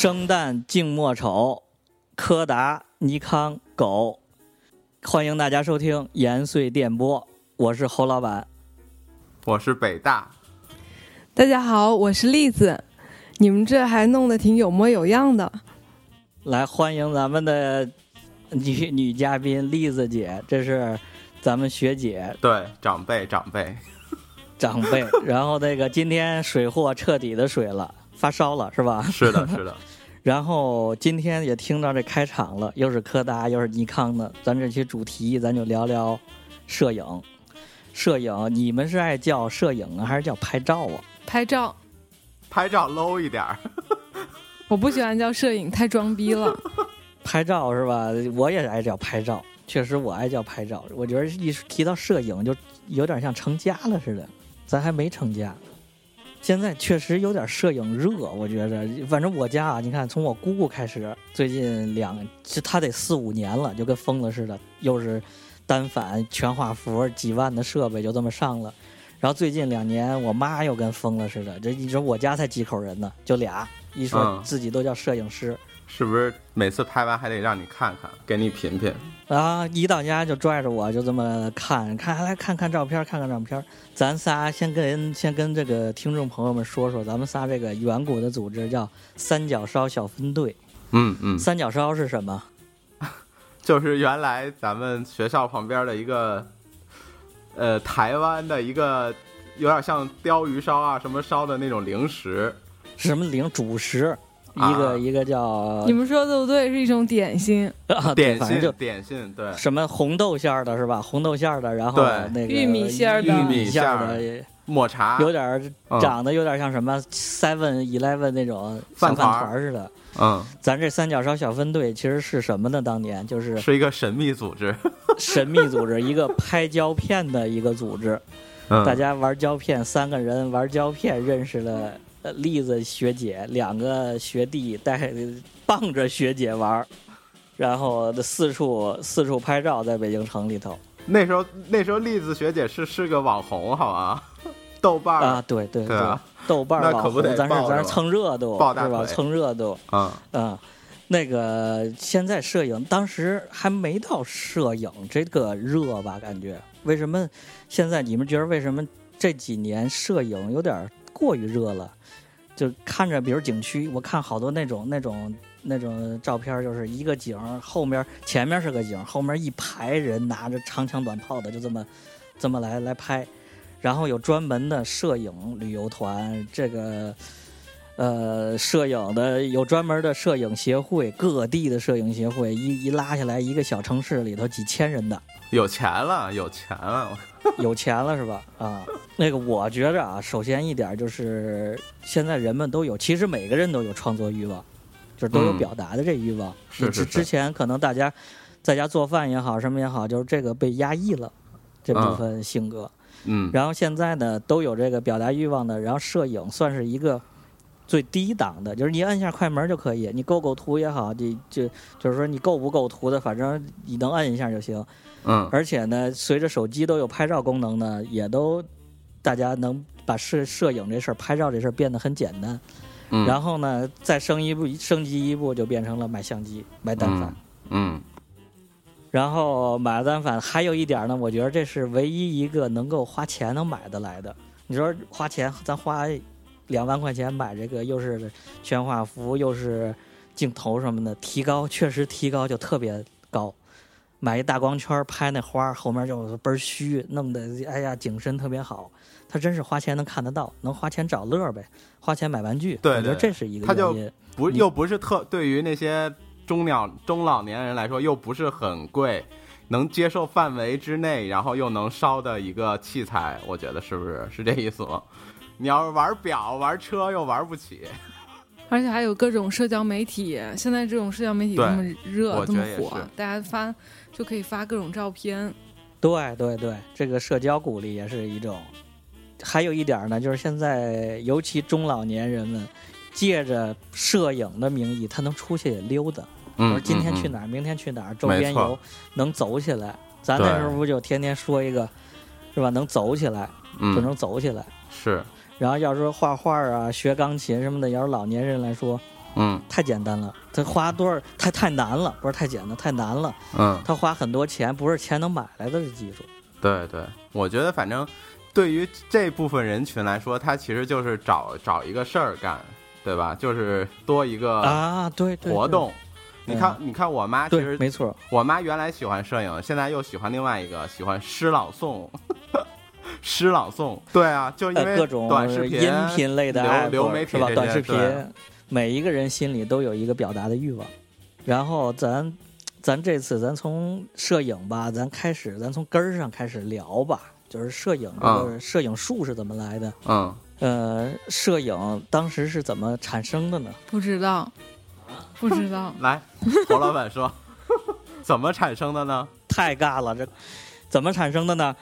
生旦净末丑，柯达、尼康、狗，欢迎大家收听延绥电波，我是侯老板。我是北大，大家好，我是栗子。你们这还弄得挺有模有样的，来欢迎咱们的 女女嘉宾栗子姐，这是咱们学姐对长辈长辈，长辈。然后那个今天水货彻底的水了，发烧了是吧？是的，是的。然后今天也听到这开场了，又是柯达又是尼康的，咱这期主题咱就聊聊摄影。摄影，你们是爱叫摄影啊，还是叫拍照啊？拍照，拍照 low 一点儿。我不喜欢叫摄影，太装逼了。拍照是吧？我也爱叫拍照，确实我爱叫拍照。我觉得一提到摄影，就有点像成家了似的。咱还没成家，现在确实有点摄影热。我觉着，反正我家啊，你看，从我姑姑开始，最近两，这他得四五年了，就跟疯了似的，又是。单反全画幅几万的设备就这么上了，然后最近两年我妈又跟疯了似的，这你说我家才几口人呢，就俩，一说自己都叫摄影师，是不是每次拍完还得让你看看，给你品品？啊，一到家就拽着我就这么看看，来看看照片，看看照片。咱仨先跟先跟这个听众朋友们说说，咱们仨这个远古的组织叫三角烧小分队。嗯嗯，三角烧是什么？就是原来咱们学校旁边的一个，呃，台湾的一个有点像鲷鱼烧啊什么烧的那种零食，什么零主食，一个一个叫你们说的不对，是一种点心。啊，点心就点心对，什么红豆馅儿的是吧？红豆馅儿的，然后那个玉米馅儿的，玉米馅儿的抹茶，有点长得有点像什么 Seven Eleven 那种饭团似的。嗯，咱这三角烧小分队其实是什么呢？当年就是是一个神秘组织，神秘组织，一个拍胶片的一个组织。大家玩胶片，三个人玩胶片认识了栗子学姐，两个学弟带傍着学姐玩，然后四处四处拍照，在北京城里头。那时候那时候栗子学姐是是个网红，好吧？豆瓣啊，对对对。豆瓣儿网红，咱是咱是蹭热度，是吧？蹭热度啊啊！那个现在摄影，当时还没到摄影这个热吧？感觉为什么现在你们觉得为什么这几年摄影有点过于热了？就看着，比如景区，我看好多那种那种那种照片，就是一个景后面前面是个景，后面一排人拿着长枪短炮的，就这么这么来来拍。然后有专门的摄影旅游团，这个，呃，摄影的有专门的摄影协会，各地的摄影协会一一拉下来，一个小城市里头几千人的，有钱了，有钱了，有钱了是吧？啊，那个我觉着啊，首先一点就是现在人们都有，其实每个人都有创作欲望，就是都有表达的这欲望。是是。之前可能大家在家做饭也好，什么也好，就是这个被压抑了这部分性格。嗯，然后现在呢，都有这个表达欲望的，然后摄影算是一个最低档的，就是你按下快门就可以，你构构图也好，你就就是说你构不够图的，反正你能按一下就行。嗯，而且呢，随着手机都有拍照功能呢，也都大家能把摄摄影这事儿、拍照这事儿变得很简单。嗯，然后呢，再升一步，升级一步就变成了买相机、买单反。嗯。然后买了单反，还有一点呢，我觉得这是唯一一个能够花钱能买得来的。你说花钱，咱花两万块钱买这个，又是全画幅，又是镜头什么的，提高确实提高就特别高。买一大光圈拍那花，后面就倍儿虚，弄得哎呀景深特别好。他真是花钱能看得到，能花钱找乐呗，花钱买玩具。对，我觉得这是一个原因。不又不是特对于那些。中老中老年人来说又不是很贵，能接受范围之内，然后又能烧的一个器材，我觉得是不是是这意思吗？你要是玩表玩车又玩不起，而且还有各种社交媒体，现在这种社交媒体这么热这么火，大家发就可以发各种照片。对对对，这个社交鼓励也是一种。还有一点呢，就是现在尤其中老年人们借着摄影的名义，他能出去溜达。我说今天去哪儿，明天去哪儿，周边游能走起来。咱那时候不就天天说一个，是吧？能走起来就能走起来。是。然后要说画画啊，学钢琴什么的，要是老年人来说，嗯，太简单了。他花多少？太太难了，不是太简单，太难了。嗯，他花很多钱，不是钱能买来的这技术。对对，我觉得反正对于这部分人群来说，他其实就是找找一个事儿干，对吧？就是多一个啊，对活动。你看，你看，我妈其实没错。我妈原来喜欢摄影，现在又喜欢另外一个，喜欢诗朗诵。诗朗诵，对啊，就因为各种短视频、音频类的流媒体是吧？短视频，每一个人心里都有一个表达的欲望。然后咱，咱这次咱从摄影吧，咱开始，咱从根儿上开始聊吧。就是摄影这个摄影术是怎么来的？嗯，呃，摄影当时是怎么产生的呢？不知道，不知道。来，侯老板说，怎么产生的呢？太尬了，这怎么产生的呢？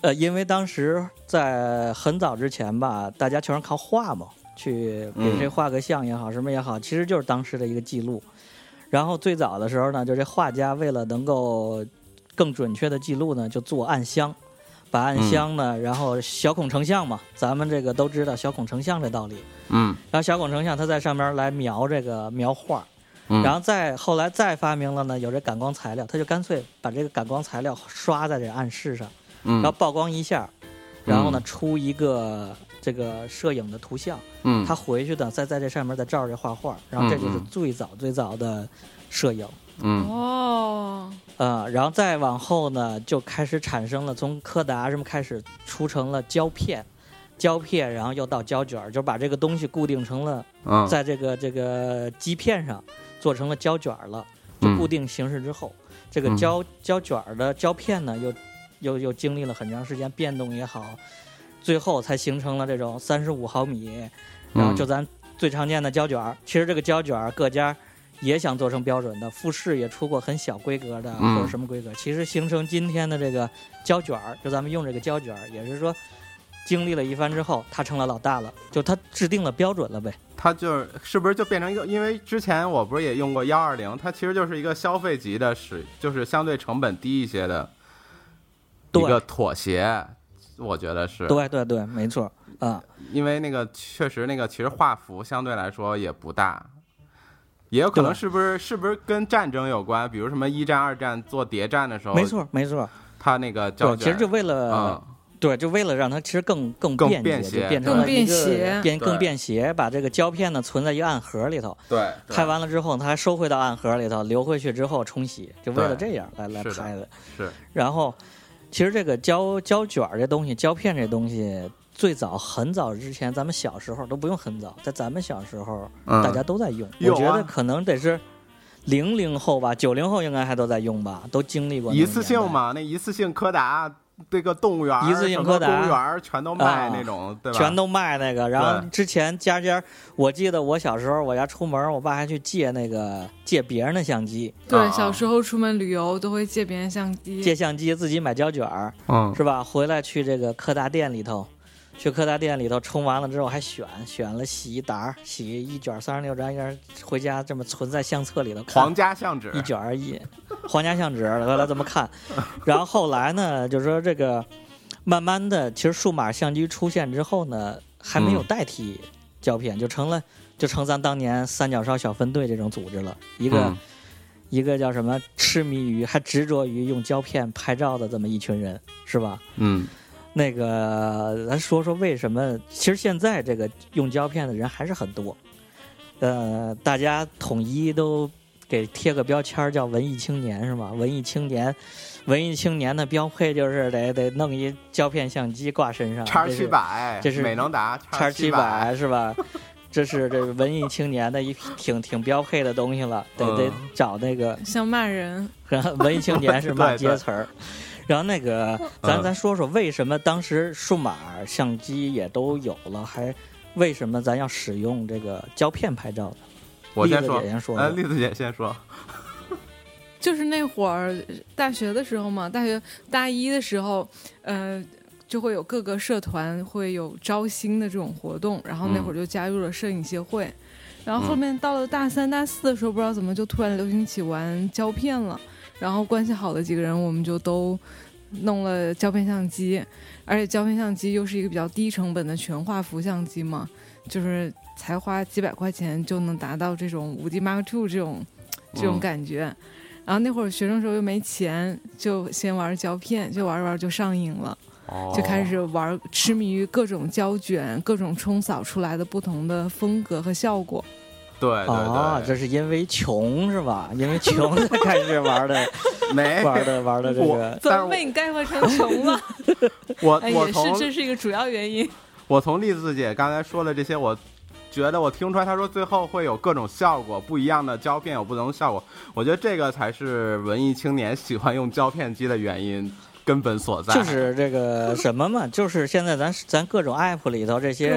呃，因为当时在很早之前吧，大家全是靠画嘛，去给谁画个像也好，什么也好，其实就是当时的一个记录。然后最早的时候呢，就这画家为了能够更准确的记录呢，就做暗箱，把暗箱呢，然后小孔成像嘛，咱们这个都知道小孔成像这道理。嗯。然后小孔成像，他在上面来描这个描画，然后再后来再发明了呢，有这感光材料，他就干脆把这个感光材料刷在这暗室上。然后曝光一下，然后呢出一个这个摄影的图像，嗯，他回去的再在这上面再照着画画，然后这就是最早最早的摄影，嗯。哦，呃，然后再往后呢就开始产生了从柯达什么开始出成了胶片，胶片然后又到胶卷，就把这个东西固定成了，在这个这个基片上做成了胶卷了，就固定形式之后，这个胶胶卷的胶片呢又。又又经历了很长时间变动也好，最后才形成了这种三十五毫米，然后就咱最常见的胶卷儿。其实这个胶卷儿各家也想做成标准的，富士也出过很小规格的或者什么规格。其实形成今天的这个胶卷儿，就咱们用这个胶卷儿，也是说经历了一番之后，它成了老大了，就它制定了标准了呗。它就是是不是就变成一个？因为之前我不是也用过幺二零，它其实就是一个消费级的，使就是相对成本低一些的。一个妥协，我觉得是对对对，没错啊。因为那个确实那个其实画幅相对来说也不大，也有可能是不是是不是跟战争有关？比如什么一战、二战做谍战的时候，没错没错。他那个胶卷，其实就为了对，就为了让它其实更更便捷，变成了便携，变更便携，把这个胶片呢存在一个暗盒里头。对，拍完了之后，它还收回到暗盒里头，留回去之后冲洗，就为了这样来来拍的。是，然后。其实这个胶胶卷这东西，胶片这东西，最早很早之前，咱们小时候都不用很早，在咱们小时候，大家都在用。我觉得可能得是零零后吧，九零后应该还都在用吧，都经历过。一次性嘛，那一次性柯达。这个动物园、一次性柯达、公园全都卖那种，对吧？全都卖那个。然后之前家家，我记得我小时候，我家出门，我爸还去借那个借别人的相机。对，小时候出门旅游都会借别人相机。借相机自己买胶卷儿，嗯，是吧？回来去这个柯达店里头。去柯达店里头充完了之后还选选了洗一沓洗一卷三十六张，一人回家这么存在相册里头。皇家相纸一卷一，皇家相纸来来这么看。然后后来呢，就是说这个慢慢的，其实数码相机出现之后呢，还没有代替胶片，就成了就成咱当年三角烧小分队这种组织了。一个一个叫什么痴迷于还执着于用胶片拍照的这么一群人，是吧？嗯。那个，咱说说为什么？其实现在这个用胶片的人还是很多，呃，大家统一都给贴个标签叫文艺青年，是吧？文艺青年，文艺青年的标配就是得得弄一胶片相机挂身上，叉七百，这是美能达叉七百，是吧？这是这文艺青年的一挺挺标配的东西了，得得找那个像骂人，文艺青年是骂街词儿。然后那个，咱咱说说为什么当时数码相机也都有了，还为什么咱要使用这个胶片拍照呢？我先说，先说。哎，栗子姐先说。就是那会儿大学的时候嘛，大学大一的时候，呃，就会有各个社团会有招新的这种活动，然后那会儿就加入了摄影协会。然后后面到了大三、大四的时候，不知道怎么就突然流行起玩胶片了。然后关系好的几个人，我们就都弄了胶片相机，而且胶片相机又是一个比较低成本的全画幅相机嘛，就是才花几百块钱就能达到这种五 D Mark Two 这种这种嗯感觉。然后那会儿学生时候又没钱，就先玩胶片，就玩着玩着就上瘾了。哦就开始玩，痴迷于各种胶卷、各种冲扫出来的不同的风格和效果。对对啊，这是因为穷是吧？因为穷才开始玩的 没玩的玩的这我个。怎但是我么被你概括成穷了？我哎，也是，我从这是一个主要原因。我从栗子姐刚才说的这些，我觉得我听出来，她说最后会有各种效果，不一样的胶片有不同的效果。我觉得这个才是文艺青年喜欢用胶片机的原因根本所在。就是这个什么嘛，就是现在咱咱各种 app 里头这些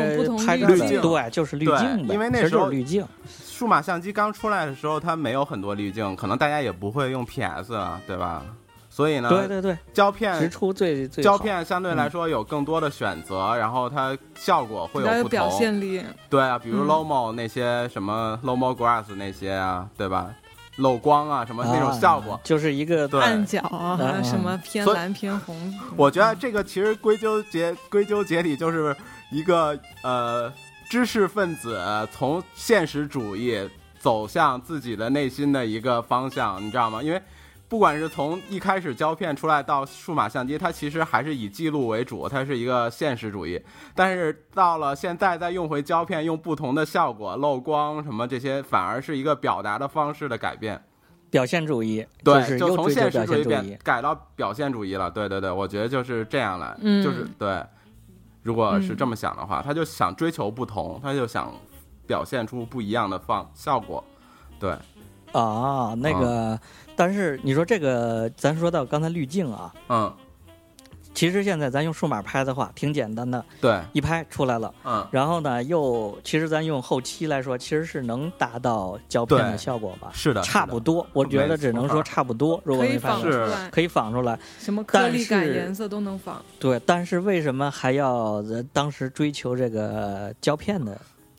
拍照的，滤镜对，就是滤镜呗，因为那时候滤镜。数码相机刚出来的时候，它没有很多滤镜，可能大家也不会用 PS 啊，对吧？所以呢，对对对，胶片直片出最最胶片相对来说有更多的选择，然后它效果会有有不同。表现力，对啊，比如嗯 Lomo 那些什么 Lomo Grass 那些啊，对吧？漏光啊，什么那种啊效果。就是一个对暗角啊，嗯什么偏蓝偏红。我觉得这个其实归咎结归咎结底就是一个呃知识分子从现实主义走向自己的内心的一个方向，你知道吗？因为不管是从一开始胶片出来到数码相机，它其实还是以记录为主，它是一个现实主义。但是到了现在再用回胶片，用不同的效果、漏光什么这些，反而是一个表达的方式的改变。表现主义，对，是就从现实主义。变改到表现主义了。对对对，我觉得就是这样来，嗯就是对。如果是嗯这么想的话，他就想追求不同，他就想表现出不一样的方效果。对，啊，那个，但是你说这个，咱说到刚才滤镜啊，嗯，其实现在咱用数码拍的话，挺简单的，对，一拍出来了。嗯，然后呢，又其实咱用后期来说，其实是能达到胶片的效果吧？是的，差不多，我觉得只能说差不多。如果可以仿没拍出来，可以仿出来。什么颗粒感、颜色都能仿。对，但是为什么还要呃当时追求这个胶片呢？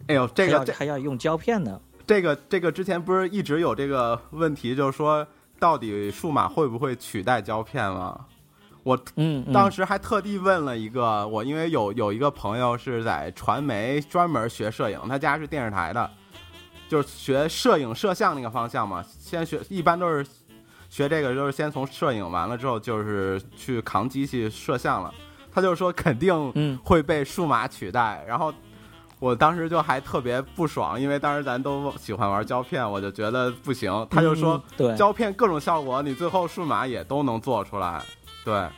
哎呦，这还个这要还要用胶片呢？这个这个之前不是一直有这个问题，就是说到底数码会不会取代胶片吗？我嗯，嗯当时还特地问了一个我，因为有有一个朋友是在传媒专门学摄影，他家是电视台的，就是学摄影摄像那个方向嘛。先学一般都是学这个，就是先从摄影完了之后，就是去扛机器摄像了。他就说肯定嗯会被数码取代，然后我当时就还特别不爽，因为当时咱都喜欢玩胶片，我就觉得不行。他就说嗯对，胶片各种效果，你最后数码也都能做出来，对。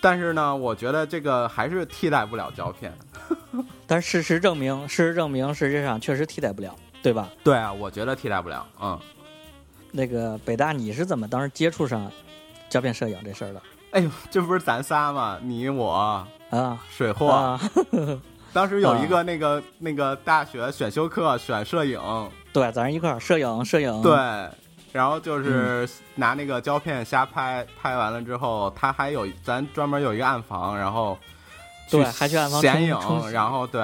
但是呢，我觉得这个还是替代不了胶片。但事实证明，事实证明，实际上确实替代不了，对吧？对啊，我觉得替代不了。嗯，那个北大，你是怎么当时接触上胶片摄影这事儿的？哎呦，这不是咱仨吗？你我啊水货，啊，当时有一个那个、那个大学选修课选摄影，对，咱一块儿摄影，摄影，对，然后就是拿那个胶片瞎拍，拍完了之后，他还有咱专门有一个暗房，然后对还去暗房显影然后对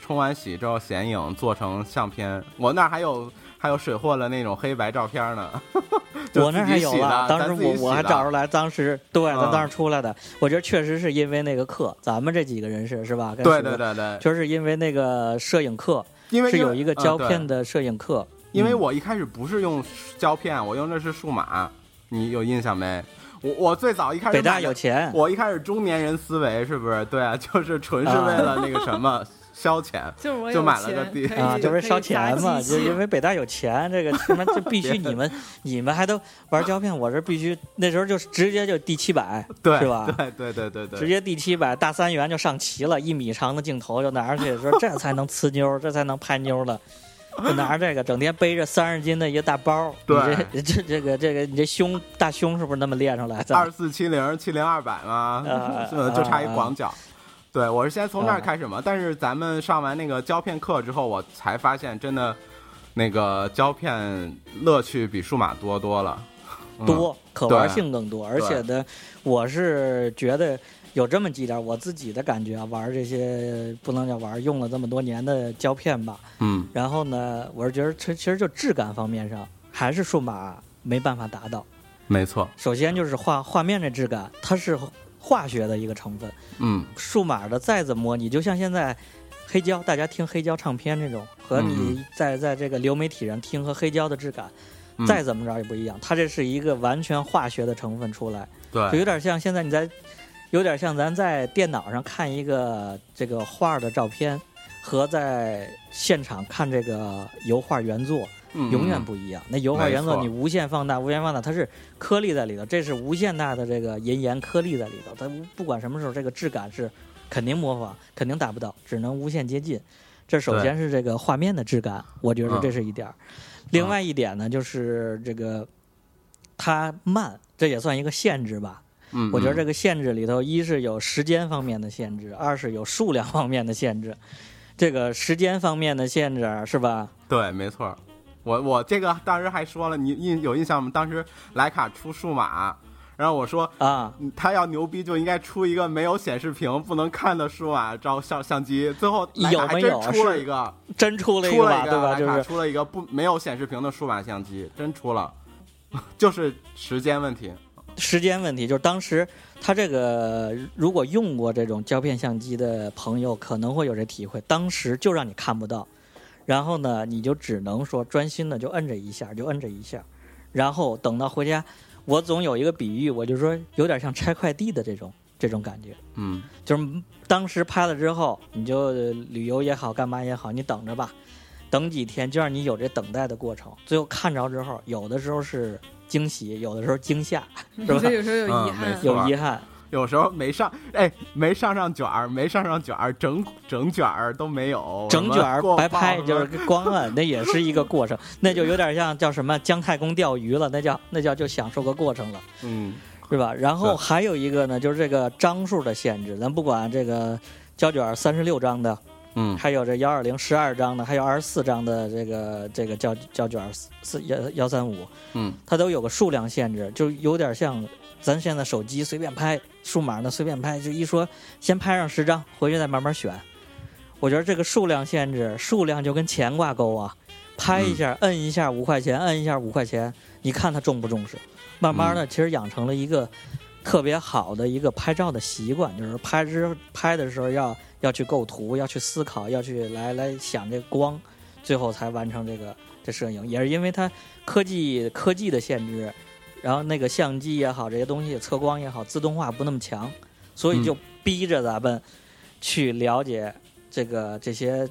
冲完洗之后显影做成相片。我那儿还有还有水货的那种黑白照片呢，我那还有自己洗的了，当时我我还找出来，当时对，当时出来的，我觉得确实是因为那个课，咱们这几个人是是吧？对对对对，就是因为那个摄影课因为是有一个胶片的摄影课，嗯因为我一开始不是用胶片，我用的是数码，你有印象没？我我最早一开始北大有钱，我一开始中年人思维是不是？对啊，就是纯是为了那个什么 消遣。就是我有就买了个钱地啊，就是烧钱嘛，就因为北大有钱，这个他妈就必须你们 你们还都玩胶片，我这必须那时候就直接就第七百，对，是吧对对对对对，直接第七百大三元就上齐了，一米长的镜头就拿着去，说这才能呲妞，这才能拍妞了。就拿着这个，整天背着三十斤的一个大包，对你这这这个这个，你这胸大胸是不是那么练出来的？二四七零七零二百嘛，啊 就差一广角。对，我是先从那儿啊开始嘛，但是咱们上完那个胶片课之后，我才发现真的，那个胶片乐趣比数码多多了。嗯多，可玩性更多，而且呢，我是觉得有这么几点我自己的感觉啊，玩这些不能叫玩，用了这么多年的胶片吧，嗯，然后呢，我是觉得其其实就质感方面上还是数码没办法达到，没错，首先就是画画面的质感，它是化学的一个成分。嗯数码的再怎么模拟，就像现在黑胶，大家听黑胶唱片这种，和你在在这个流媒体上听和黑胶的质感，嗯再怎么着也不一样。它这是一个完全化学的成分出来，对就，有点像现在你在，有点像咱在电脑上看一个这个画的照片，和在现场看这个油画原作。嗯永远不一样。那油画原作你无限放大，无限放大，它是颗粒在里头，这是无限大的这个银盐颗粒在里头。它无不管什么时候，这个质感是肯定模仿，肯定达不到，只能无限接近。这首先是这个画面的质感，我觉得这是一点儿。另外一点呢，就是这个它慢，这也算一个限制吧。嗯，我觉得这个个限制里头，一是有时间方面的限制，二是有数量方面的限制。这个时间方面的限制是吧？对，没错。我我这个当时还说了，你印有印象吗？当时徕卡出数码，然后我说啊，嗯他要牛逼就应该出一个没有显示屏不能看的数码照相相机，最后有没有出了一个，真出了一个，对吧？就是出了一个不没有显示屏的数码相机，真出了，就是时间问题。时间问题，就是当时他这个如果用过这种胶片相机的朋友，可能会有这体会。当时就让你看不到，然后呢，你就只能说专心的就摁着一下，就摁着一下，然后等到回家，我总有一个比喻，我就说有点像拆快递的这种这种感觉，嗯。就是当时拍了之后，你就旅游也好，干嘛也好，你等着吧，等几天就让你有这等待的过程，最后看着之后，有的时候是惊喜，有的时候惊吓，是吧？这有时候有遗嗯憾有遗憾。有时候没上，哎，没上上卷儿，没上上卷儿，整整卷儿都没有，整卷儿白拍，就是光摁，那也是一个过程，那就有点像叫什么姜太公钓鱼了，那叫那叫就享受个过程了，嗯。是吧？然后还有一个呢，就是这个张数的限制，咱不管这个胶卷三十六张的，嗯。还有这幺二零十二张的，还有二十四张的这个这个胶胶卷四幺幺三五，嗯。它都有个数量限制，就有点像咱现在手机随便拍，数码呢随便拍，就一说先拍上十张，回去再慢慢选。我觉得这个数量限制，数量就跟钱挂钩啊，拍一下，摁一下五块钱，摁一下五块钱，你看他重不重视？慢慢的，其实养成了一个特别好的一个拍照的习惯，就是拍之拍的时候要要去构图，要去思考，要去来来想这个光，最后才完成这个这摄影。也是因为它科技科技的限制，然后那个相机也好，这些东西测光也好，自动化不那么强，所以就逼着咱们去了解这个这些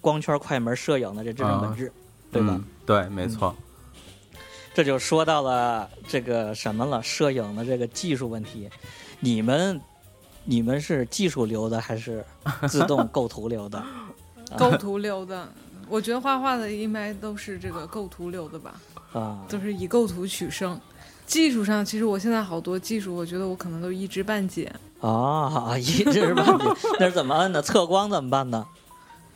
光圈快门摄影的这真正本质，对吧？嗯对，没错。这就说到了这个什么了，摄影的这个技术问题。你们你们是技术流的还是自动构图流的？构图流的，我觉得画画的应该都是这个构图流的吧，啊，都是以构图取胜。技术上，其实我现在好多技术，我觉得我可能都一知半解。啊，一知半解，那是怎么摁的？测光怎么办呢？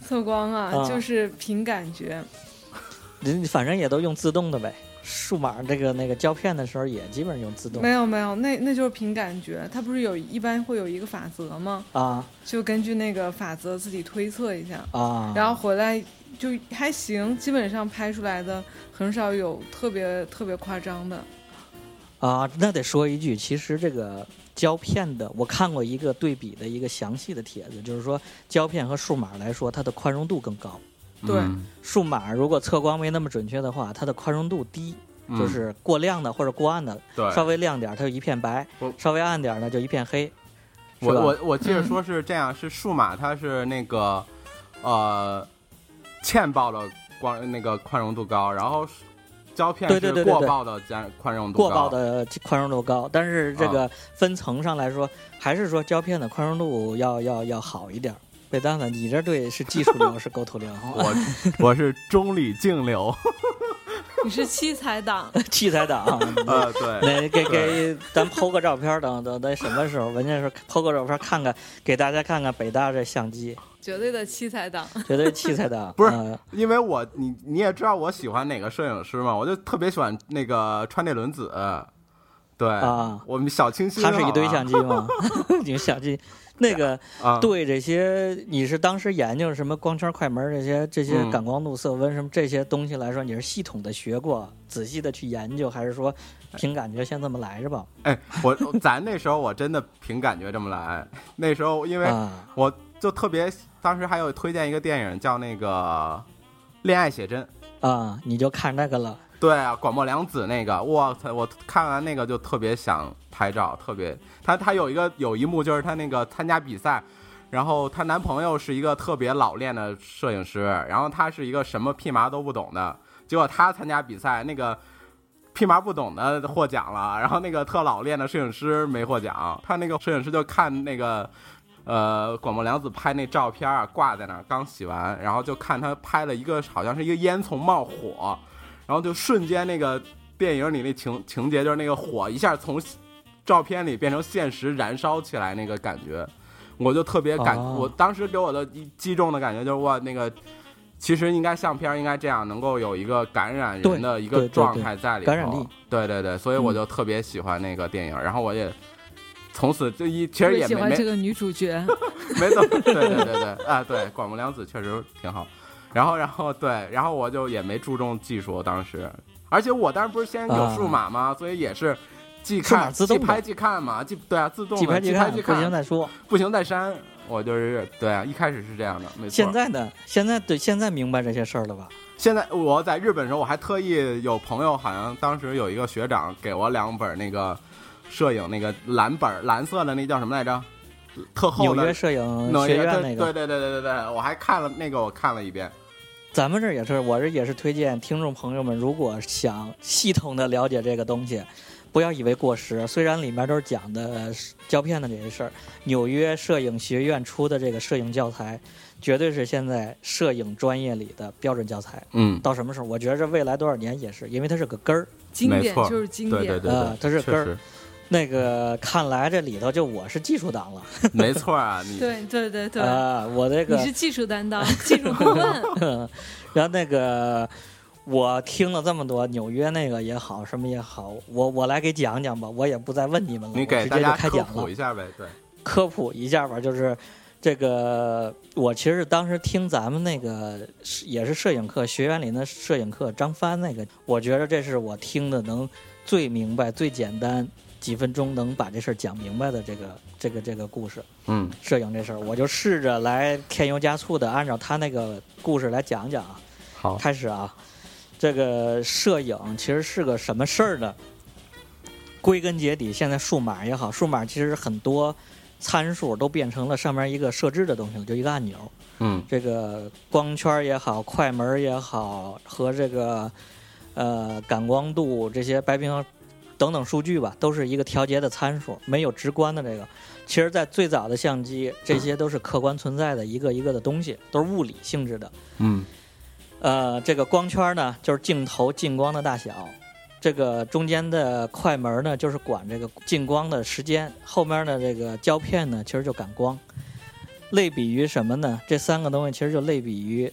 测光啊，啊就是凭感觉。人反正也都用自动的呗。数码这个那个胶片的时候也基本上用自动没有没有，那那就是凭感觉。它不是有一般会有一个法则吗？啊就根据那个法则自己推测一下，啊，然后回来就还行，基本上拍出来的很少有特别特别夸张的。啊，那得说一句，其实这个胶片的，我看过一个对比的一个详细的帖子，就是说胶片和数码来说，它的宽容度更高。对嗯数码如果测光没那么准确的话，它的宽容度低，嗯就是过亮的或者过暗的，对，稍微亮点儿它就一片白，稍微暗点儿呢就一片黑。我我我记嗯得说是这样，是数码它是那个呃欠曝的光那个宽容度高，然后胶片是过曝的加宽容度过曝的宽容度高，但是这啊个分层上来说，还是说胶片的宽容度要要要好一点儿。贝丹子，你这对是技术流 是构图流？我我是中理径流，你是七彩党，器材党。啊，对，那给给咱剖个照片，等等等什么时候？文件时候剖个照片看看，给大家看看北大这相机，绝对的七彩党。绝对器材党。不是呃因为我你你也知道我喜欢哪个摄影师嘛，我就特别喜欢那个川内伦子，对，啊我们小清新，他是一堆相机吗？你们相机，那个 啊，对这些，你是当时研究什么光圈、快门这些这些嗯感光度、色温什么这些东西来说，你是系统的学过，仔细的去研究，还是说凭感觉先这么来着吧？哎，我咱那时候我真的凭感觉这么来。那时候因为啊，我就特别，当时还有推荐一个电影叫那个《恋爱写真》。啊，你就看那个了。对啊，广末凉子那个，我操！我看完那个就特别想拍照，特别她她有一个有一幕就是她那个参加比赛，然后她男朋友是一个特别老练的摄影师，然后她是一个什么屁麻都不懂的，结果她参加比赛那个屁麻不懂的获奖了，然后那个特老练的摄影师没获奖，他那个摄影师就看那个。呃，广末凉子拍那照片啊，挂在那儿，刚洗完，然后就看他拍了一个，好像是一个烟囱冒火，然后就瞬间那个电影里那情情节就是那个火一下从照片里变成现实燃烧起来那个感觉，我就特别感，哦。我当时给我的一击中的感觉就是哇，那个其实应该相片应该这样，能够有一个感染人的一个状态在里头，感染力，对对对，所以我嗯。就特别喜欢那个电影，然后我也从此就一其实也没这个女主角，没怎么，对对对对，啊，对，广末凉子确实挺好。然后，然后对，然后我就也没注重技术，当时，而且我当时不是先有数码吗？所以也是既看既拍既看嘛，既对啊，自动的即拍即看，既拍既不行再说。不行再删。我就是对啊，一开始是这样的，没错。现在呢？现在对，现在明白这些事儿了吧？现在我在日本的时候，我还特意有朋友，好像当时有一个学长给我两本那个摄影那个蓝本儿蓝色的那叫什么来着？特厚的纽约摄影学院那个，对对对对对对对，我还看了那个，我看了一遍。咱们这儿也是，我这也是推荐听众朋友们，如果想系统的了解这个东西，不要以为过时。虽然里面都是讲的胶片的这些事儿，纽约摄影学院出的这个摄影教材，绝对是现在摄影专业里的标准教材。嗯，到什么时候？我觉着未来多少年也是，因为它是个根儿。经典没错就是经典。对对对呃，它是根儿那个看来这里头就我是技术党了 没错啊，你对对对对，啊、我这个你是技术担当，技术顾问。然后那个我听了这么多纽约那个也好，什么也好，我我来给讲讲吧，我也不再问你们了，你我直接就给大家科开讲了，普一下呗，对，科普一下吧，就是。这个我其实当时听咱们那个也是摄影课学院里的摄影课张帆那个，我觉得这是我听的能最明白、最简单，几分钟能把这事儿讲明白的这个这个这个故事。嗯摄影这事儿，我就试着来添油加醋的按照他那个故事来讲讲啊。好，开始啊，这个摄影其实是个什么事儿呢？归根结底，现在数码也好，数码其实很多参数都变成了上面一个设置的东西了，就一个按钮。嗯这个光圈也好，快门也好，和这个呃感光度这些白平衡等等数据吧，都是一个调节的参数，没有直观的这个。其实，在最早的相机，这些都是客观存在的一个一个的东西，都是物理性质的。嗯呃，这个光圈呢，就是镜头进光的大小；这个中间的快门呢，就是管这个进光的时间；后面的这个胶片呢，其实就感光。类比于什么呢？这三个东西其实就类比于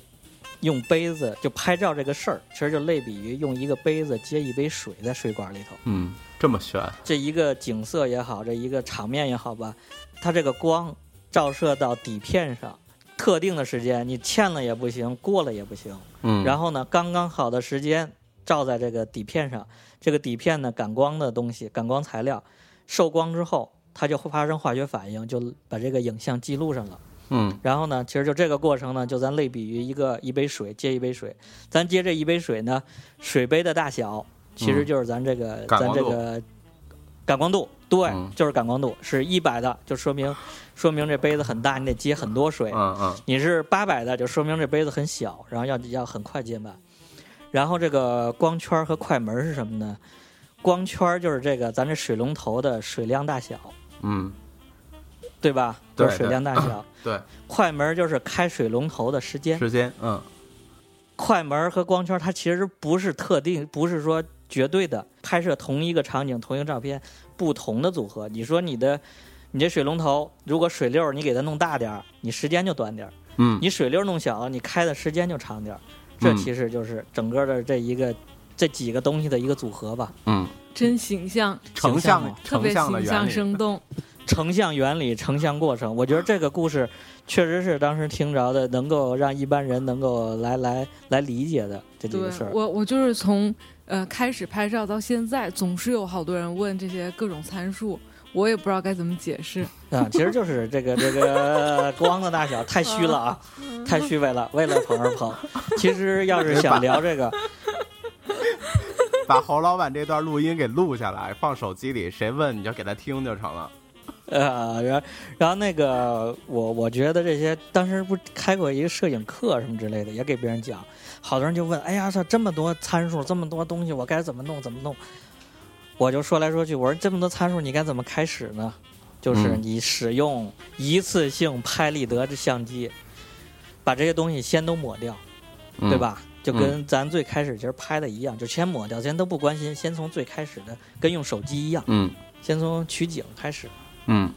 用杯子就拍照这个事儿，其实就类比于用一个杯子接一杯水在水管里头。嗯，这么悬，这一个景色也好，这一个场面也好吧，它这个光照射到底片上，特定的时间你欠了也不行，过了也不行。嗯，然后呢，刚刚好的时间照在这个底片上，这个底片呢，感光的东西，感光材料受光之后，它就会发生化学反应，就把这个影像记录上了。嗯然后呢，其实就这个过程呢，就咱类比于一个一杯水接一杯水，咱接这一杯水呢，水杯的大小其实就是咱这个、咱这个感光度，对，嗯就是感光度是一百的，就说明说明这杯子很大，你得接很多水。嗯嗯你是八百的，就说明这杯子很小，然后要要很快接满。然后这个光圈和快门是什么呢？光圈就是这个咱这水龙头的水量大小，嗯，对吧？对就是水量大小。对，快门就是开水龙头的时间。时间，嗯快门和光圈它其实不是特定，不是说绝对的拍摄同一个场景、同一个照片不同的组合。你说你的你这水龙头如果水溜你给它弄大点儿，你时间就短点儿；嗯你水溜弄小了，你开的时间就长点儿。这嗯其实就是整个的这一个这几个东西的一个组合吧。嗯，真形象，成像形象嘛特别形象，生动。成像原理、成像过程。我觉得这个故事确实是当时听着的，能够让一般人能够来来来理解的这几对个事儿。我我就是从呃开始拍照到现在，总是有好多人问这些各种参数，我也不知道该怎么解释。啊，其实就是这个这个光的大小太虚了啊，太虚伪了，为了捧而捧。其实要是想聊这个，把侯老板这段录音给录下来，放手机里，谁问你就给他听就成了。呃，然然后那个我我觉得这些当时不开过一个摄影课什么之类的，也给别人讲，好多人就问，哎呀，这这么多参数，这么多东西，我该怎么弄怎么弄？我就说来说去，我说这么多参数，你该怎么开始呢？就是嗯你使用一次性拍立得的相机，把这些东西先都抹掉，嗯对？吧？就跟咱最开始其实拍的一样，就先抹掉，先都不关心，先从最开始的，跟用手机一样，嗯先从取景开始。嗯，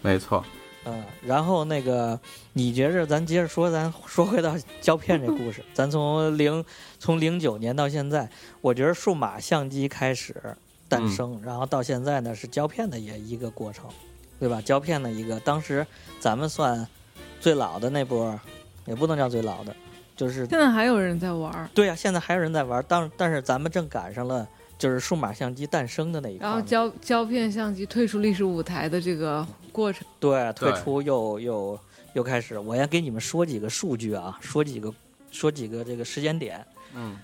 没错。嗯，然后那个，你觉着咱接着说，咱说回到胶片这故事，咱从零从零九年到现在，我觉得数码相机开始诞生，然后到现在呢是胶片的也一个过程，对吧？胶片的一个，当时咱们算最老的那波，也不能叫最老的，就是现在还有人在玩儿，对呀、现在还有人在玩，但但是咱们正赶上了就是数码相机诞生的那一块然后，胶胶片相机退出历史舞台的这个过程。对，退出又又又开始，我先给你们说几个数据啊，说几个说几个这个时间点。嗯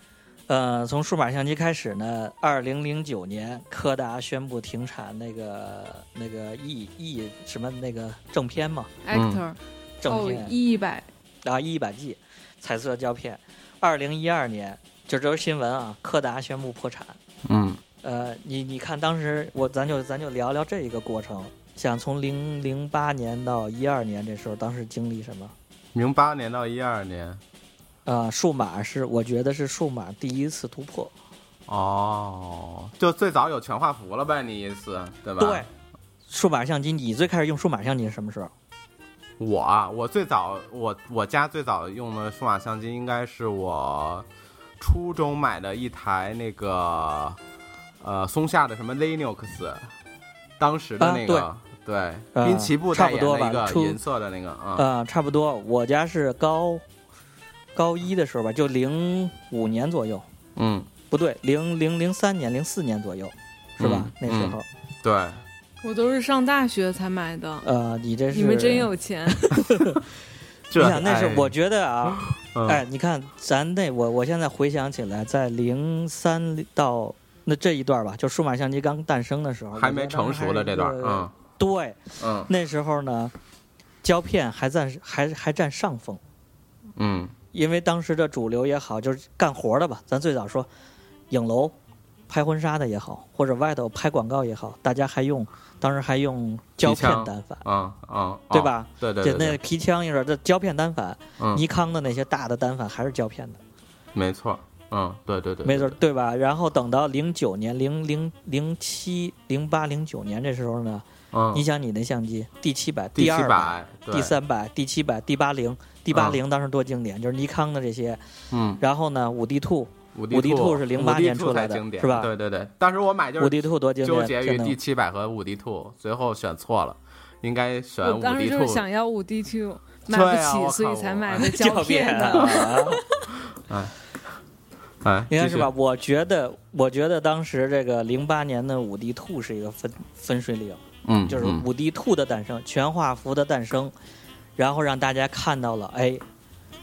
呃，从数码相机开始呢，二零零九年，柯达宣布停产那个那个 E E 什么那个正片嘛，actor 哦正片，一一百然后 E 一百 G 彩色胶片。二零一二年，就这是新闻啊，柯达宣布破产。嗯呃，你你看当时我咱就咱就聊聊这一个过程，想从零零八年到一二年这时候，当时经历什么？零八年到一二年。呃，数码是我觉得是数码第一次突破。哦，就最早有全画幅了呗？你意思对吧？对，数码相机，你最开始用数码相机是什么时候？我啊，我最早我我家最早用的数码相机应该是我初中买的一台那个呃松下的什么 Linux，当时的那个、对。呃滨崎步差不代言的一多吧初个银色的那个啊、呃，差不多，我家是高高一的时候吧，就零五年左右，嗯。不对，零零零三年、零四年左右，是吧？嗯那时候，对，我都是上大学才买的。呃，你这是你们真有钱，你想那是哎。我觉得啊，嗯。哎，你看咱那我我现在回想起来，在零三到那这一段吧，就数码相机刚诞生的时候，还没成熟的这段嗯，对，嗯。那时候呢，胶片还占还还占上风。嗯。因为当时的主流也好，就是干活的吧，咱最早说影楼拍婚纱的也好，或者外头拍广告也好，大家还用当时还用胶片单反，嗯嗯，哦？对吧？对对对那皮枪一说，这胶片单反，嗯，尼康的那些大的单反还是胶片的，没错，嗯，对对对，没错，对，吧？然后等到零九年、零零零七、零八、零九年这时候呢，嗯，你想你那相机 D 七百、第七二百、第，三百、第七百、第八零、第八零当时多经典，就是尼康的这些。嗯，然后呢，五 D Two，五五 D Two 是零八年出来的经典是吧对对对，当时我买就是五 D Two 多经典，纠结于真的 D 七百和五 D Two，最后选错了，应该选五我当 D 时就是 Two。想要五 D two，买不起，啊所以才买的 胶片的。啊，哎，应该是吧？？我觉得，我觉得当时这个零八年的五 D Two 是一个分分水岭，嗯，嗯就是五 D Two 的诞生，全画幅的诞生，然后让大家看到了，哎，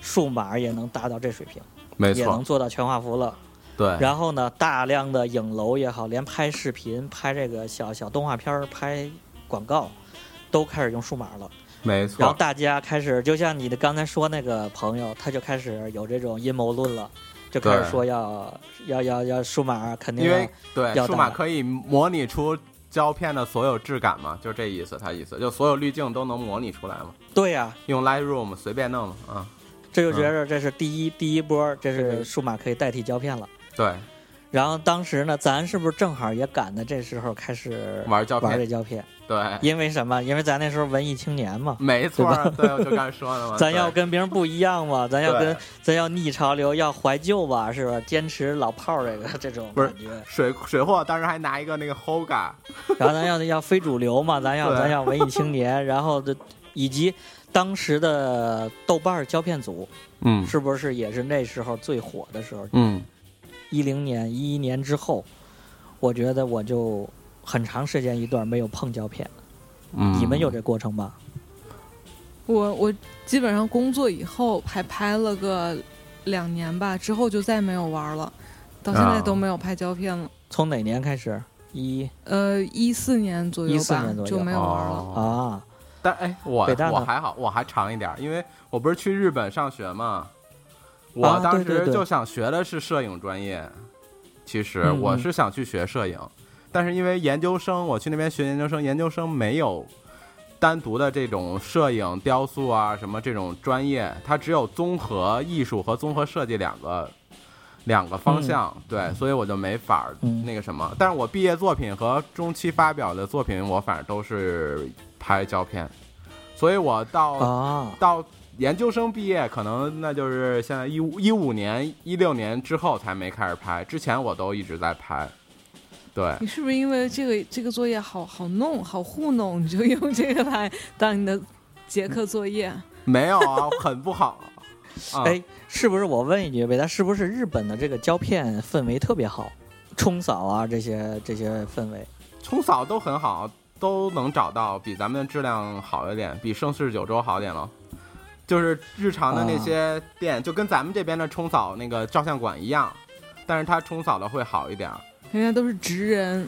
数码也能达到这水平，没也能，做到全画幅了。对，然后呢，大量的影楼也好，连拍视频、拍这个小小动画片儿、拍广告，都开始用数码了。没错然后，大家开始，就像你的刚才说那个朋友，他就开始有这种阴谋论了，就开始说要要要要数码肯定因为要对要数码可以模拟出胶片的所有质感嘛，就这意思，他意思就所有滤镜都能模拟出来嘛，对呀、用 Lightroom 随便弄嘛，啊，这就觉着这是第一、第一波，这是数码可以代替胶片了。对，然后当时呢，咱是不是正好也赶在这时候开始玩玩胶片，这胶片？对，因为什么？因为咱那时候文艺青年嘛，没错儿，对，我就刚才说的嘛，咱要跟别人不一样嘛，咱要跟咱要逆潮流，要怀旧吧，是吧？坚持老炮儿这个这种感觉，水水货，当时还拿一个那个 Hoga，然后咱要要非主流嘛，咱要咱要文艺青年，然后的以及当时的豆瓣儿胶片组嗯是不是也是那时候最火的时候？嗯一零年、一一年之后，我觉得我就很长时间一段没有碰胶片。嗯，你们有这过程吧？我我基本上工作以后还拍了个两年吧，之后就再没有玩了，到现在啊都没有拍胶片了。从哪年开始？一呃，一四年左右吧年左，右就没有玩了。哦啊，但哎，我我还好，我还长一点儿，因为我不是去日本上学嘛，我啊当时就想学的是摄影专业。其实我是想去学摄影，但是因为研究生，我去那边学研究生，研究生没有单独的这种摄影、雕塑啊什么这种专业，它只有综合艺术和综合设计两个两个方向。对，所以我就没法儿嗯那个什么。但是我毕业作品和中期发表的作品，我反正都是拍胶片，所以我到、啊，到研究生毕业，可能那就是现在一五一五年、一六年之后才没开始拍，之前我都一直在拍。对，你是不是因为这个这个作业好好弄、好糊弄，你就用这个来当你的结课作业？没有啊，很不好。啊、哎，是不是我问一句，北大是不是日本的这个胶片氛围特别好，冲扫啊这些这些氛围？冲扫都很好，都能找到，比咱们质量好一点，比盛世九州好点了。就是日常的那些店，就跟咱们这边的冲扫那个照相馆一样，但是它冲扫的会好一点儿。人家都是职人，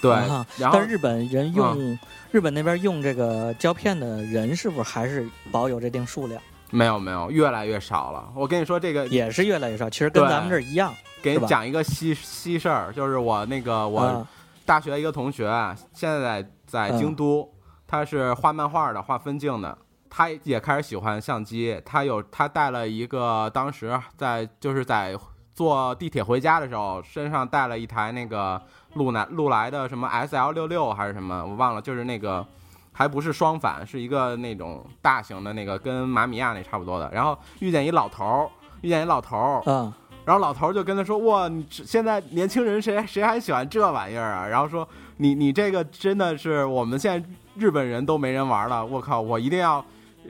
对，啊然后但日本人用、日本那边用这个胶片的人是不是还是保有这定数量？没有没有，越来越少了。我跟你说这个，也是越来越少，其实跟咱们这儿一样。给你讲一个稀稀事儿，就是我那个我啊大学一个同学，现在在嗯京都，他是画漫画的，画分镜的。他也开始喜欢相机，他有他带了一个，当时在就是在坐地铁回家的时候，身上带了一台那个路南路来的什么 S L 六六还是什么，我忘了，就是那个还不是双反，是一个那种大型的那个跟马米亚那差不多的。然后遇见一老头儿，遇见一老头儿，啊，然后老头儿就跟他说：“哇，你现在年轻人谁谁还喜欢这玩意儿啊？”然后说：“你你这个真的是我们现在日本人都没人玩了，我靠，我一定要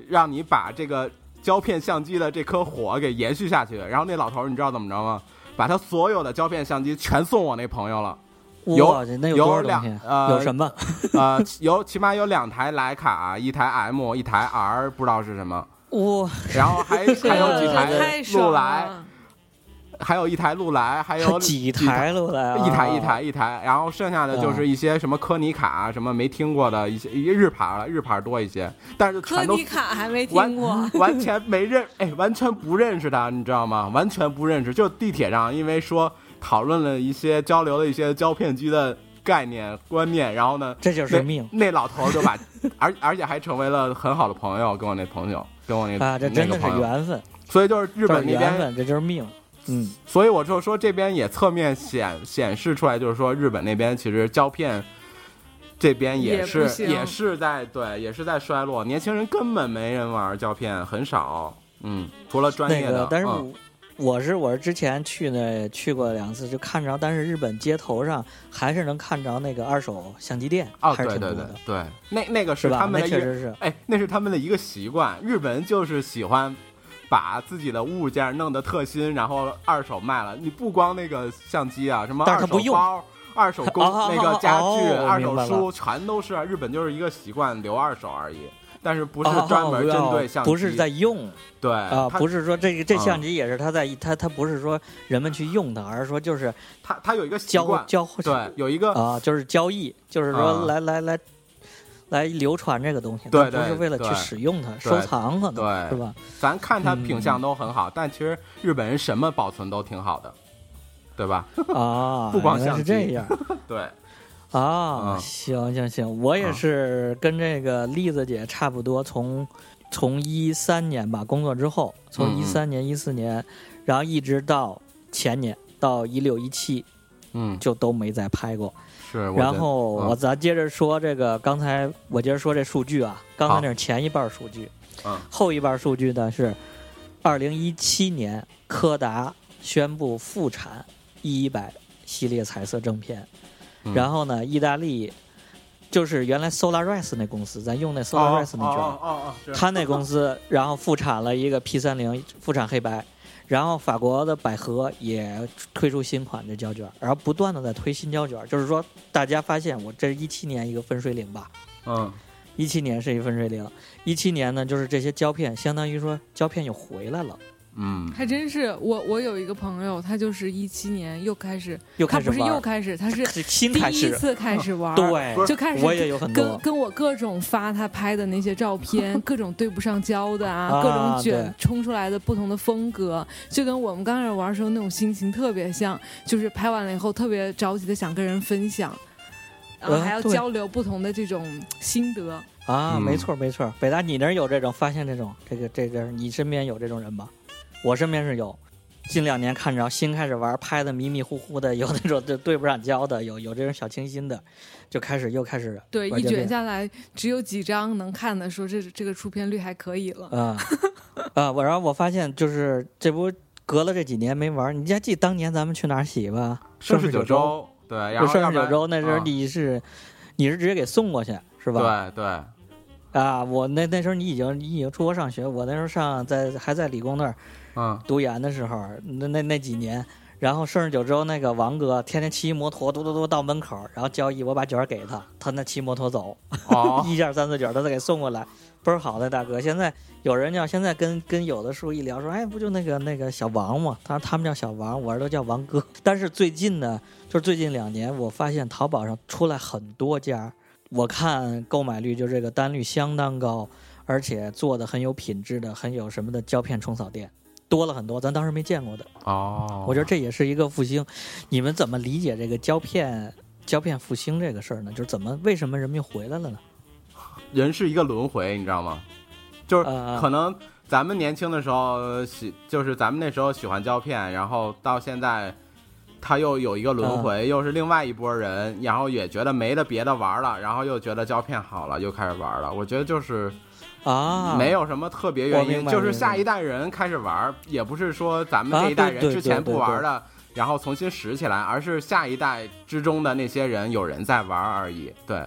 让你把这个胶片相机的这颗火给延续下去。”然后那老头儿你知道怎么着吗？把他所有的胶片相机全送我那朋友了，有哇，这那有？两呃有什么？呃，有起码有两台徕卡，一台 M，一台 R，不知道是什么，哇，然后还还有几台太爽路来，了。还有一台路来，还有 几台路来啊？一台一台一台，然后剩下的就是一些什么科尼卡，什么没听过的一些一日牌了，日牌多一些，但是科全都尼卡还没完听过，完全没认，哎，完全不认识他，你知道吗？完全不认识，就地铁上，因为说讨论了一些交流了一些胶片机的概念观念，然后呢，这就是命那老头儿就把，而而且还成为了很好的朋友，跟我那朋友，跟我那啊！这真的是缘分，所以就是日本那边缘分，这就是命。嗯，所以我就说这边也侧面显显示出来，就是说日本那边其实胶片这边也也是也是在对也是在衰落，年轻人根本没人玩胶片，很少。嗯，除了专业的，那个，但是嗯我我是我是之前去那去过两次，就看着，但是日本街头上还是能看着那个二手相机店，哦，对对对对，那那个是吧？那他们的一个确实是。哎，那是他们的一个习惯。日本人就是喜欢把自己的物件弄得特新，然后二手卖了。你不光那个相机啊，什么二手包、二手工、哦那个家具、哦二手书，全都是日本就是一个习惯留二手而已。但是不是哦专门针对相机，不是在用对啊，它不是说这个这嗯相机也是他在他他不是说人们去用它，而是说就是他他有一个习交惯，交对，有一个啊，就是交易，就是啊说来来来来流传这个东西，不是为了去使用它，收藏可能对。是吧？咱看它品嗯相都很好，但其实日本人什么保存都挺好的，对吧？啊，不光是这样。对，啊，嗯。行行行，我也嗯是跟这个栗子姐差不多，从从一三年吧工作之后，从一三年一四年，然后一直到前年到一六一七，嗯，就都没再拍过。是。然后嗯我咱接着说这个，刚才我接着说这数据啊，刚才那是前一半数据，嗯后一半数据呢是二零一七年柯达宣布复产 E 一百系列彩色正片，嗯然后呢，意大利就是原来 Solaris 那公司，咱用那哦 Solaris 那卷他那公司然后复产了一个 P 三零，复产黑白。然后法国的百合也推出新款的胶卷，然后不断的在推新胶卷，就是说大家发现我这是一七年一个分水岭吧，嗯。一七年是一分水岭，一七年呢就是这些胶片，相当于说胶片又回来了，嗯还真是，我我有一个朋友，他就是一七年又开始，又他不是开始玩儿，又开始，他是第，一次开始玩，，对，就开始我也有很跟多，跟我各种发他拍的那些照片，各种对不上焦的啊，啊各种卷冲出来的不同的风格，就跟我们刚开始玩的时候那种心情特别像，就是拍完了以后特别着急的想跟人分享，然后还要交流不同的这种心得。啊，嗯没错没错，北大你那儿有这种发现这种这个这个，你身边有这种人吗？我身边是有，近两年看着新开始玩，拍的迷迷糊糊的，有那种就对不上焦的，有有这种小清新的，就开始又开始对，一卷下来只有几张能看的，说这这个出片率还可以了。啊啊！我然后我发现就是这不隔了这几年没玩，你还记当年咱们去哪儿洗吧？盛世九州，对，然后盛世九州那时候啊你是、你是直接给送过去是吧？对对，啊，我那那时候你已经你已经出国上学，我那时候上在还在理工那儿嗯读研的时候，那那那几年，然后盛世九州那个王哥天天骑摩托嘟嘟嘟到门口，然后交易我把卷儿给他，他那骑摩托走，哦 一件三四卷儿他再给送过来，倍儿好的大哥。现在有人叫现在跟跟有的叔一聊说，哎，不就那个那个小王吗？他说他们叫小王，我这都叫王哥。但是最近呢，就是最近两年，我发现淘宝上出来很多家，我看购买率就这个单率相当高，而且做的很有品质的，很有什么的胶片冲扫店。多了很多，咱当时没见过的。哦，我觉得这也是一个复兴。你们怎么理解这个胶片胶片复兴这个事儿呢？就是怎么为什么人们又回来了呢？人是一个轮回，你知道吗？就是呃可能咱们年轻的时候喜，就是咱们那时候喜欢胶片，然后到现在，他又有一个轮嗯回，又是另外一波人，然后也觉得没得别的玩了，然后又觉得胶片好了，又开始玩了。我觉得就是啊，没有什么特别原因，就是下一代人开始玩，也不是说咱们这一代人之前对对不玩的，然后重新拾起来，而是下一代之中的那些人有人在玩而已。对，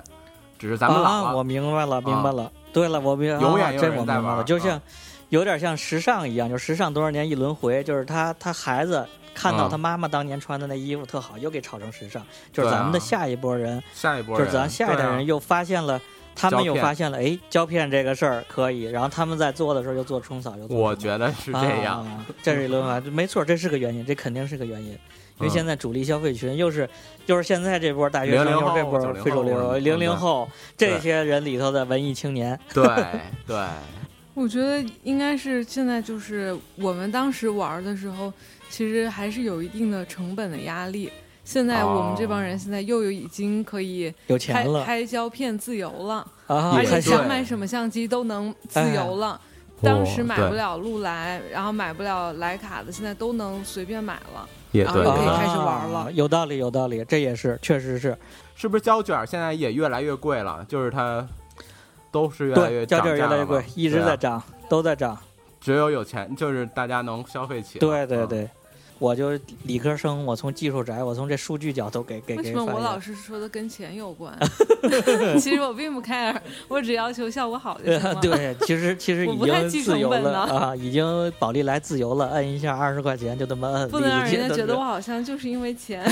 只是咱们老啊，了。我明白了，明白了。对了，我明白永远有人在玩就啊像有点像时尚一样，就时尚多少年一轮回，就是他他孩子。看到嗯。他妈妈当年穿的那衣服特好，又给炒成时尚，就是咱们的下一波人，下一波人，就是咱下一代人又发现了，他们又发现了，哎，胶片这个事儿可以，然后他们在做的时候又做冲扫，又做我觉得是这样。啊，这是一轮回，没错，这是个原因，这肯定是个原因。因为嗯。现在主力消费群又是又是现在这波大学生，又是这波非主流零零后这些人里头的文艺青年，对对，我觉得应该是现在就是我们当时玩的时候，其实还是有一定的成本的压力。现在我们这帮人哦现在又有已经可以有拍钱了拍胶片自由了，啊，而且想买什么相机都能自由了。当时买哦不了禄来，然后买不了徕卡的，现在都能随便买了。也对然后就可以开始玩了啊有道理，有道理，这也是，确实是，是不是胶卷现在也越来越贵了？就是它都是越来越对，胶卷越来越贵一直在涨，都在涨，只有有钱，就是大家能消费起。嗯，对对对。我就理科生，我从技术宅，我从这数据角度给给为什么。我老是说的跟钱有关？其实我并不 care，我只要求效果好就行了。对，其实其实已经计自由了啊，已经宝利来自由了，摁一下二十块钱就这么摁，不能让人家觉得我好像就是因为钱。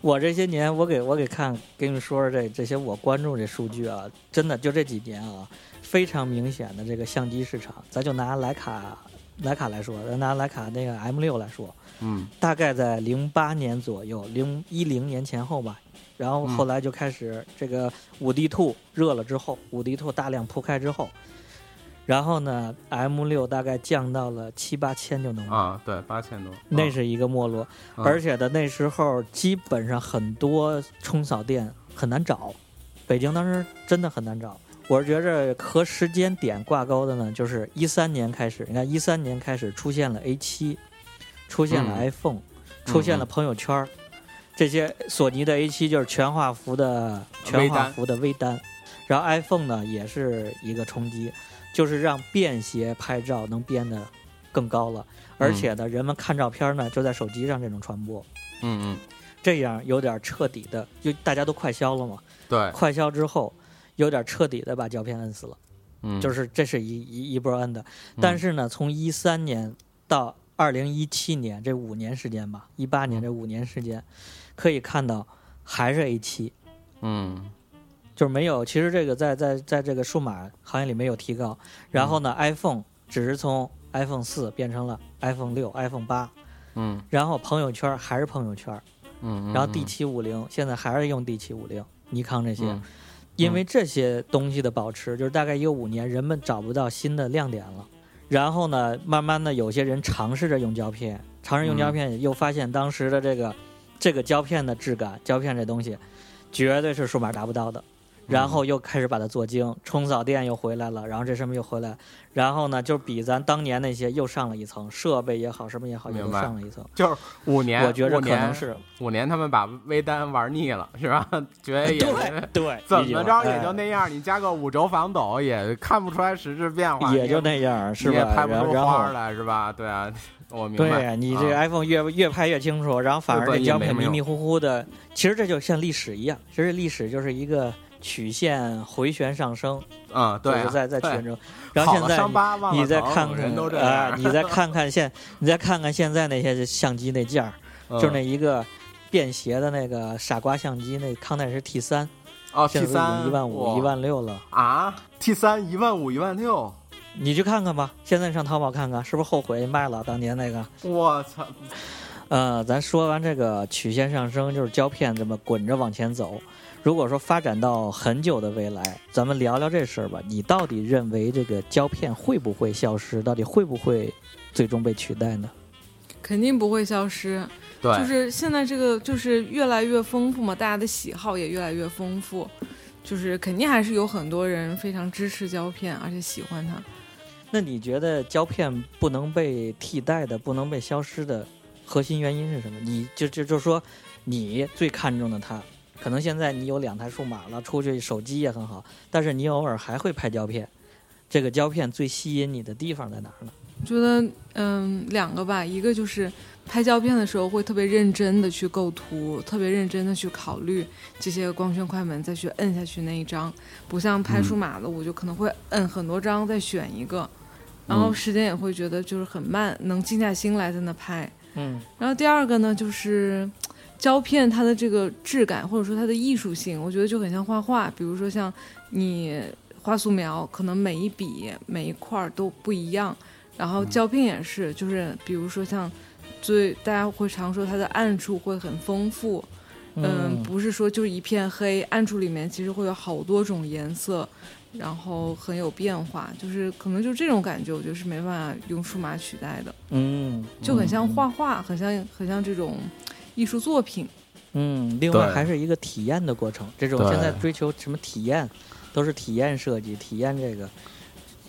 我这些年，我给我给看，给你们说说这这些我关注这数据啊，真的就这几年啊，非常明显的这个相机市场，咱就拿徕卡徕卡来说，咱拿徕卡那个 M 六来说，嗯大概在零八年左右，零一零年前后吧。然后嗯后来就开始这个五 D Two 热了之后，五 D Two 大量铺开之后，然后呢，M 六大概降到了七八千就能买，啊，对，八千多，那是一个没落。嗯而且的那时候基本上很多冲扫店很难找，北京当时真的很难找。我是觉着和时间点挂钩的呢，就是一三年开始，你看一三年开始出现了 A 七，出现了嗯。iPhone，、出现了嗯。朋友圈儿，这些索尼的 A 七就是全画幅的全画幅的微单，然后 iPhone 呢也是一个冲击，就是让便携拍照能变得更高了，而且呢，人们看照片呢就在手机上这种传播，嗯嗯，这样有点彻底的，就大家都快消了嘛，对，快消之后有点彻底的把胶片摁死了，嗯，就是这是一一一波摁的，但是呢，从一三年到二零一七年这五年时间吧，一八年这五年时间，可以看到还是 A 七，嗯，就是没有。其实这个在在在这个数码行业里没有提高。然后呢，iPhone 只是从 iPhone 四变成了 iPhone 六、iPhone 八，嗯。然后朋友圈还是朋友圈，嗯，然后 D 七五零现在还是用 D 七五零，尼康这些，嗯因为这些东西的保持，就是大概一个五年，人们找不到新的亮点了。然后呢，慢慢的有些人尝试着用胶片，尝试用胶片，又发现当时的这个这个胶片的质感，胶片这东西绝对是数码达不到的。然后又开始把它做精，冲扫店又回来了，然后这什么又回来，然后呢，就比咱当年那些又上了一层，设备也好，什么也好，也都明白上了一层。就是五年，我觉着可能是五年，他们把微单玩腻了，是吧？觉得也对对，怎么着也哎就那样，你加个五轴防抖也看不出来实质变化，也就那样，是吧也吧？拍不出花来，是吧？对啊，我明白。对呀，你这 iPhone 越越拍越清楚，然后反而对这胶片迷迷糊糊的，其实这就像历史一样，其实历史就是一个曲线回旋上升，嗯，对啊，就是在在曲对线中。然后现在你再看看人都这啊，样，你再 看看现，你再看看现在那些相机那件儿，嗯就是那一个便携的那个傻瓜相机，那康奈时 T 三，T 三一万五、一万六了。啊，T 三一万五一万六，你去看看吧，现在上淘宝看看，是不是后悔卖了当年那个？我操，呃，咱说完这个曲线上升，就是胶片这么滚着往前走。如果说发展到很久的未来，咱们聊聊这事儿吧。你到底认为这个胶片会不会消失？到底会不会最终被取代呢？肯定不会消失。对，就是现在这个就是越来越丰富嘛，大家的喜好也越来越丰富，就是肯定还是有很多人非常支持胶片，而且喜欢它。那你觉得胶片不能被替代的、不能被消失的核心原因是什么？你就就就说你最看重的它，可能现在你有两台数码了，出去手机也很好，但是你偶尔还会拍胶片。这个胶片最吸引你的地方在哪儿呢？觉得嗯，两个吧，一个就是拍胶片的时候会特别认真的去构图，特别认真的去考虑这些光圈快门，再去摁下去那一张，不像拍数码的，我就可能会摁很多张再选一个，然后嗯时间也会觉得就是很慢，能静下心来在那拍。嗯然后第二个呢，就是胶片它的这个质感或者说它的艺术性，我觉得就很像画画。比如说像你画素描，可能每一笔每一块儿都不一样，然后胶片也是，就是比如说像最大家会常说它的暗处会很丰富，嗯，不是说就是一片黑，暗处里面其实会有好多种颜色。然后很有变化，就是可能就这种感觉，我觉得是没办法用数码取代的。嗯，就很像画画，很像很像这种艺术作品。嗯，另外还是一个体验的过程。这种对现在追求什么体验，都是体验设计，体验这个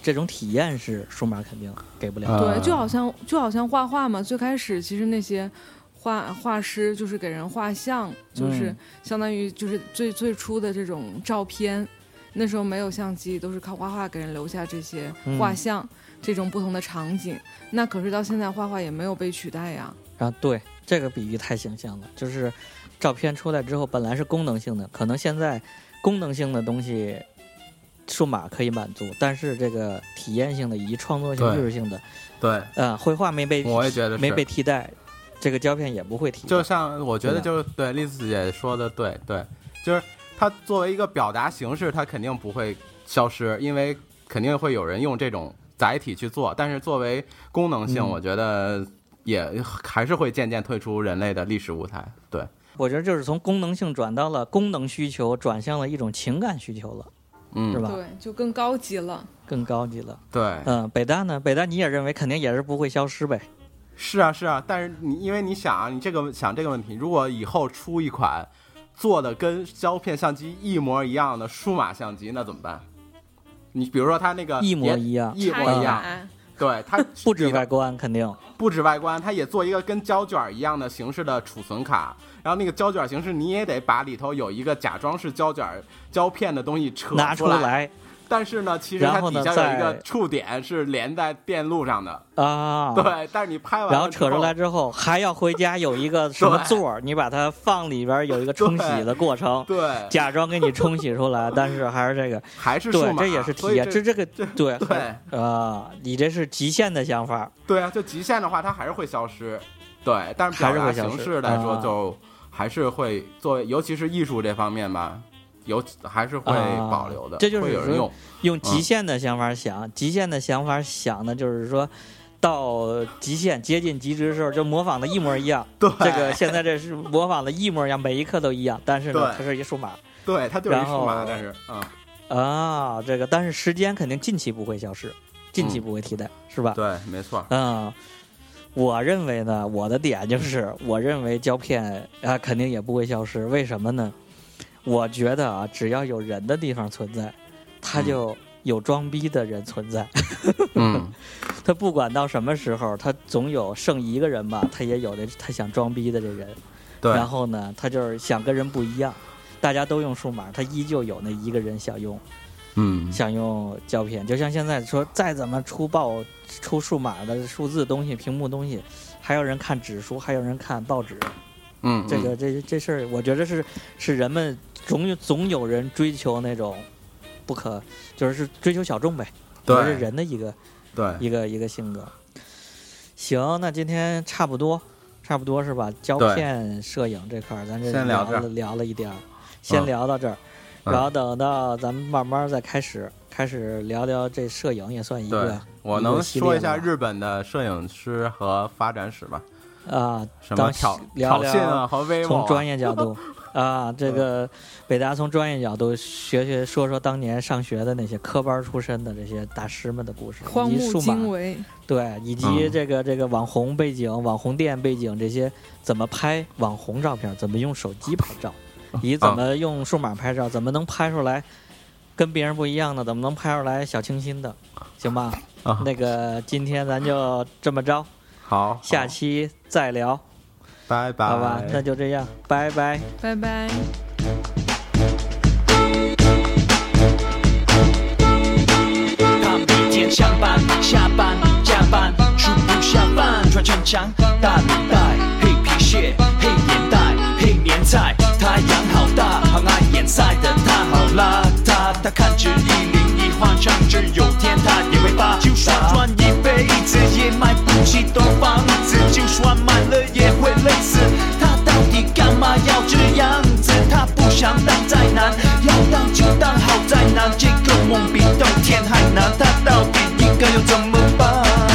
这种体验是数码肯定给不了对，就好像就好像画画嘛，最开始其实那些画画师就是给人画像，就是嗯相当于就是最最初的这种照片。那时候没有相机，都是靠画画给人留下这些画像，这种不同的场景。那可是到现在，画画也没有被取代呀。啊，对，这个比喻太形象了。就是照片出来之后，本来是功能性的，可能现在功能性的东西数码可以满足，但是这个体验性的以及创作性、艺术性的，对，呃，绘画没被我也觉得是没被替代，这个胶片也不会替代。就像我觉得就是对丽子姐说的对对，就是它作为一个表达形式，它肯定不会消失，因为肯定会有人用这种载体去做。但是作为功能性，嗯我觉得也还是会渐渐退出人类的历史舞台。对，我觉得就是从功能性转到了功能需求，转向了一种情感需求了，嗯，是吧？对，就更高级了。更高级了。对，嗯，北大呢？北大你也认为肯定也是不会消失呗？是啊是啊。但是你因为你想啊，你这个想这个问题，如果以后出一款做的跟胶片相机一模一样的数码相机，那怎么办？你比如说它那个一模一样一模一样，感对它 不止外观，肯定不止外观，它也做一个跟胶卷一样的形式的储存卡。然后那个胶卷形式，你也得把里头有一个假装是胶卷胶片的东西扯拿出来。但是呢，其实它底下有一个触点是连在电路上的啊。对，但是你拍完然后扯出来之后，还要回家有一个什么 座儿你把它放里边有一个冲洗的过程，对，假装给你冲洗出来，但是还是这个，还是对，这也是体验，这这个 对对啊，你这是极限的想法。对啊，就极限的话，它还是会消失。对，但是表达形式来说，就还是会作为，尤其是艺术这方面吧。有还是会保留的，这就是有人用用极限的想法想，极限的想法想的就是说到极限接近极值的时候，就模仿的一模一样。对，这个现在这是模仿的一模一样，每一刻都一样，但是呢，它是一数码。对，它就是一数码，但是啊啊，这个但是时间肯定近期不会消失，近期不会替代，是吧？对，没错。嗯，我认为呢，我的点就是，我认为胶片啊肯定也不会消失，为什么呢？我觉得啊，只要有人的地方存在，他就有装逼的人存在。嗯，他不管到什么时候，他总有剩一个人吧，他也有的他想装逼的这人。对。然后呢，他就是想跟人不一样，大家都用数码，他依旧有那一个人想用，嗯，想用胶片。就像现在说，再怎么出报出数码的数字东西、屏幕东西，还有人看纸书，还有人看报纸。嗯，这个这这事儿，我觉得是是人们。总有总有人追求那种不可，就是追求小众呗，对，是人的一个对一个一个性格。行，那今天差不多，差不多是吧？胶片摄影这块儿，咱这聊了聊了一点儿，先聊到这儿，然后等到咱们慢慢再开始开始聊聊这摄影也算一个。我能说一下日本的摄影师和发展史吗？啊，什么挑挑衅啊和威从专业角度。啊，这个北大从专业角度学学说说当年上学的那些科班出身的这些大师们的故事，以及数码对，以及这个这个网红背景、网红店背景这些怎么拍网红照片，怎么用手机拍照，以及怎么用数码拍照，怎么能拍出来跟别人不一样的，怎么能拍出来小清新的，行吧？那个今天咱就这么着，好，下期再聊。拜拜，好吧，那就这样，拜拜，拜拜。他每天上班、下班、加班，吃不下饭，穿城墙，大领带，黑皮鞋，黑眼袋，黑棉菜。太阳好大，好爱眼晒的他好邋遢，他看着一零一幻想着有天他也会发，辈子也买不起栋房子，就算买了也会累死。他到底干嘛。要这样子，他不想当再难，要当就当好再难。这个梦比登天还难，他到底应该要怎么办？